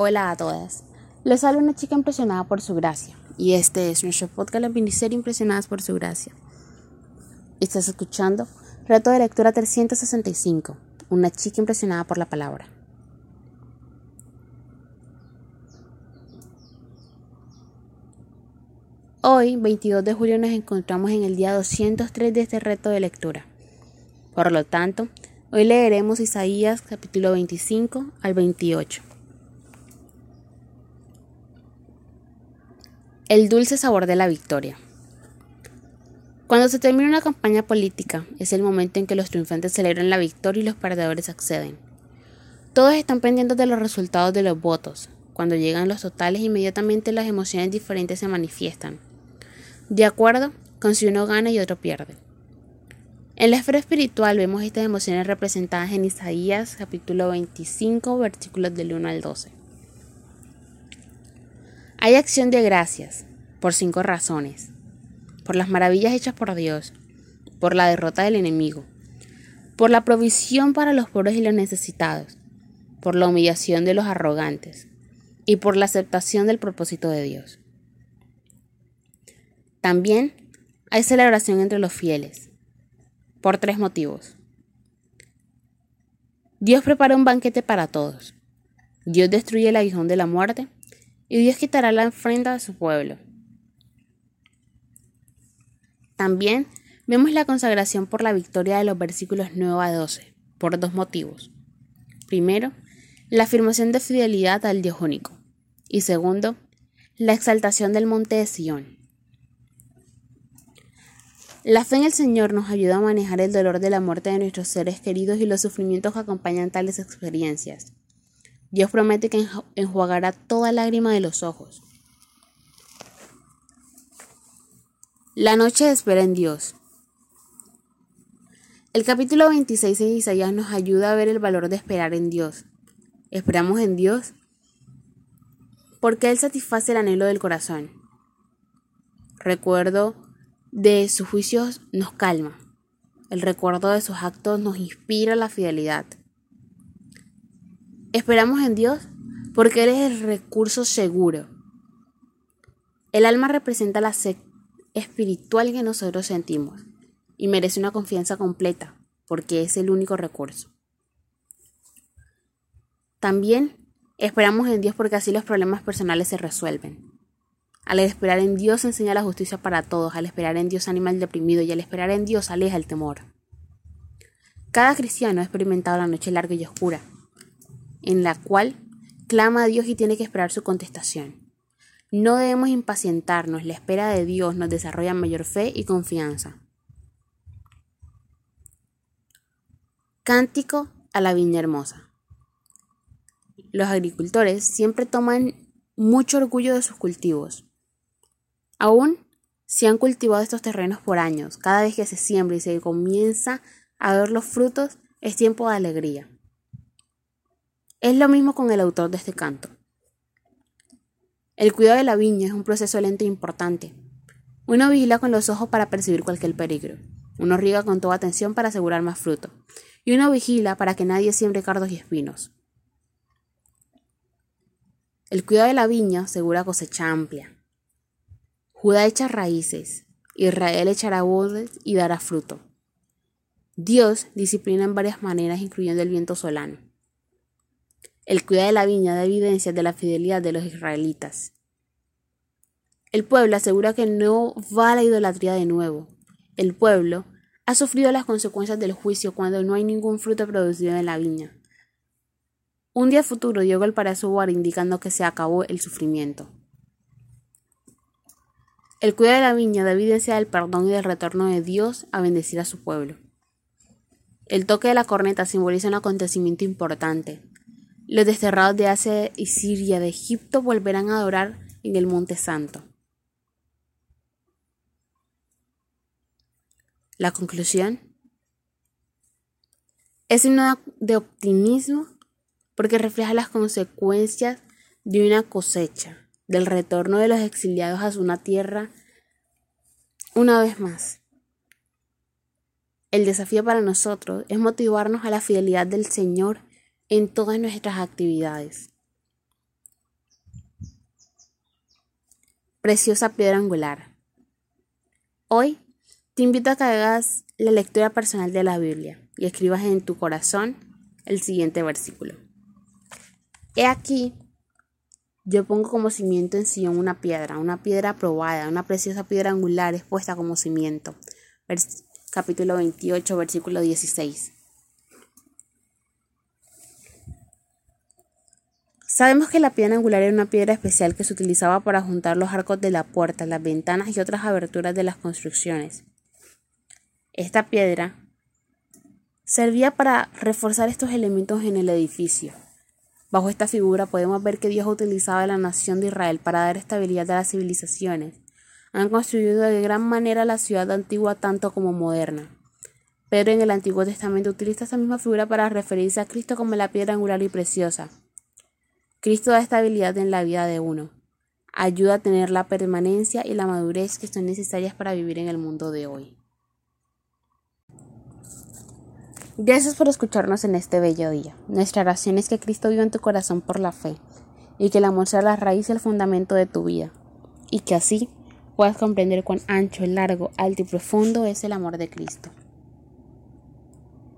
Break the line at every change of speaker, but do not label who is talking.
Hola a todas. Les habla una chica impresionada por su gracia. Y este es nuestro podcast La miniserie Impresionadas por su gracia. Estás escuchando Reto de Lectura 365. Una chica impresionada por la palabra. Hoy, 22 de julio, nos encontramos en el día 203 de este reto de lectura. Por lo tanto, hoy leeremos Isaías capítulo 25 al 28. El dulce sabor de la victoria. Cuando se termina una campaña política, es el momento en que los triunfantes celebran la victoria y los perdedores acceden. Todos están pendientes de los resultados de los votos. Cuando llegan los totales, inmediatamente las emociones diferentes se manifiestan. De acuerdo con si uno gana y otro pierde. En la esfera espiritual vemos estas emociones representadas en Isaías capítulo 25 versículos del 1 al 12. Hay acción de gracias por cinco razones. Por las maravillas hechas por Dios, por la derrota del enemigo, por la provisión para los pobres y los necesitados, por la humillación de los arrogantes y por la aceptación del propósito de Dios. También hay celebración entre los fieles, por tres motivos. Dios prepara un banquete para todos. Dios destruye el aguijón de la muerte y Dios quitará la ofrenda de su pueblo. También vemos la consagración por la victoria de los versículos 9 a 12, por dos motivos. Primero, la afirmación de fidelidad al Dios único. Y segundo, la exaltación del monte de Sión. La fe en el Señor nos ayuda a manejar el dolor de la muerte de nuestros seres queridos y los sufrimientos que acompañan tales experiencias. Dios promete que enjuagará toda lágrima de los ojos. La noche de espera en Dios. El capítulo 26 de Isaías nos ayuda a ver el valor de esperar en Dios. Esperamos en Dios porque Él satisface el anhelo del corazón. Recuerdo de sus juicios nos calma. El recuerdo de sus actos nos inspira la fidelidad. Esperamos en Dios porque Él es el recurso seguro. El alma representa la sed espiritual que nosotros sentimos y merece una confianza completa porque es el único recurso. También esperamos en Dios porque así los problemas personales se resuelven. Al esperar en Dios enseña la justicia para todos, al esperar en Dios anima al deprimido y al esperar en Dios aleja el temor. Cada cristiano ha experimentado la noche larga y oscura, en la cual clama a Dios y tiene que esperar su contestación. No debemos impacientarnos, la espera de Dios nos desarrolla mayor fe y confianza. Cántico a la viña hermosa. Los agricultores siempre toman mucho orgullo de sus cultivos. Aún si han cultivado estos terrenos por años, cada vez que se siembra y se comienza a ver los frutos, es tiempo de alegría. Es lo mismo con el autor de este canto. El cuidado de la viña es un proceso lento e importante. Uno vigila con los ojos para percibir cualquier peligro. Uno riega con toda atención para asegurar más fruto. Y uno vigila para que nadie siembre cardos y espinos. El cuidado de la viña asegura cosecha amplia. Judá echa raíces, Israel echará bodes y dará fruto. Dios disciplina en varias maneras, incluyendo el viento solano. El cuidado de la viña da evidencia de la fidelidad de los israelitas. El pueblo asegura que no va a la idolatría de nuevo. El pueblo ha sufrido las consecuencias del juicio cuando no hay ningún fruto producido en la viña. Un día futuro Dios golpeará su hogar indicando que se acabó el sufrimiento. El cuidado de la viña da evidencia del perdón y del retorno de Dios a bendecir a su pueblo. El toque de la corneta simboliza un acontecimiento importante, los desterrados de Asia y Siria de Egipto volverán a adorar en el Monte Santo. La conclusión es una de optimismo porque refleja las consecuencias de una cosecha, del retorno de los exiliados a su tierra una vez más. El desafío para nosotros es motivarnos a la fidelidad del Señor en todas nuestras actividades. Preciosa piedra angular. Hoy te invito a que hagas la lectura personal de la Biblia y escribas en tu corazón el siguiente versículo. He aquí, yo pongo como cimiento en Sion una piedra, una piedra probada, una preciosa piedra angular expuesta como cimiento. Capítulo 28, versículo 16. Sabemos que la piedra angular era una piedra especial que se utilizaba para juntar los arcos de la puerta, las ventanas y otras aberturas de las construcciones. Esta piedra servía para reforzar estos elementos en el edificio. Bajo esta figura podemos ver que Dios utilizaba la nación de Israel para dar estabilidad a las civilizaciones. Han construido de gran manera la ciudad antigua tanto como moderna. Pero en el Antiguo Testamento utiliza esta misma figura para referirse a Cristo como la piedra angular y preciosa. Cristo da estabilidad en la vida de uno. Ayuda a tener la permanencia y la madurez que son necesarias para vivir en el mundo de hoy. Gracias por escucharnos en este bello día. Nuestra oración es que Cristo viva en tu corazón por la fe y que el amor sea la raíz y el fundamento de tu vida y que así puedas comprender cuán ancho, largo, alto y profundo es el amor de Cristo.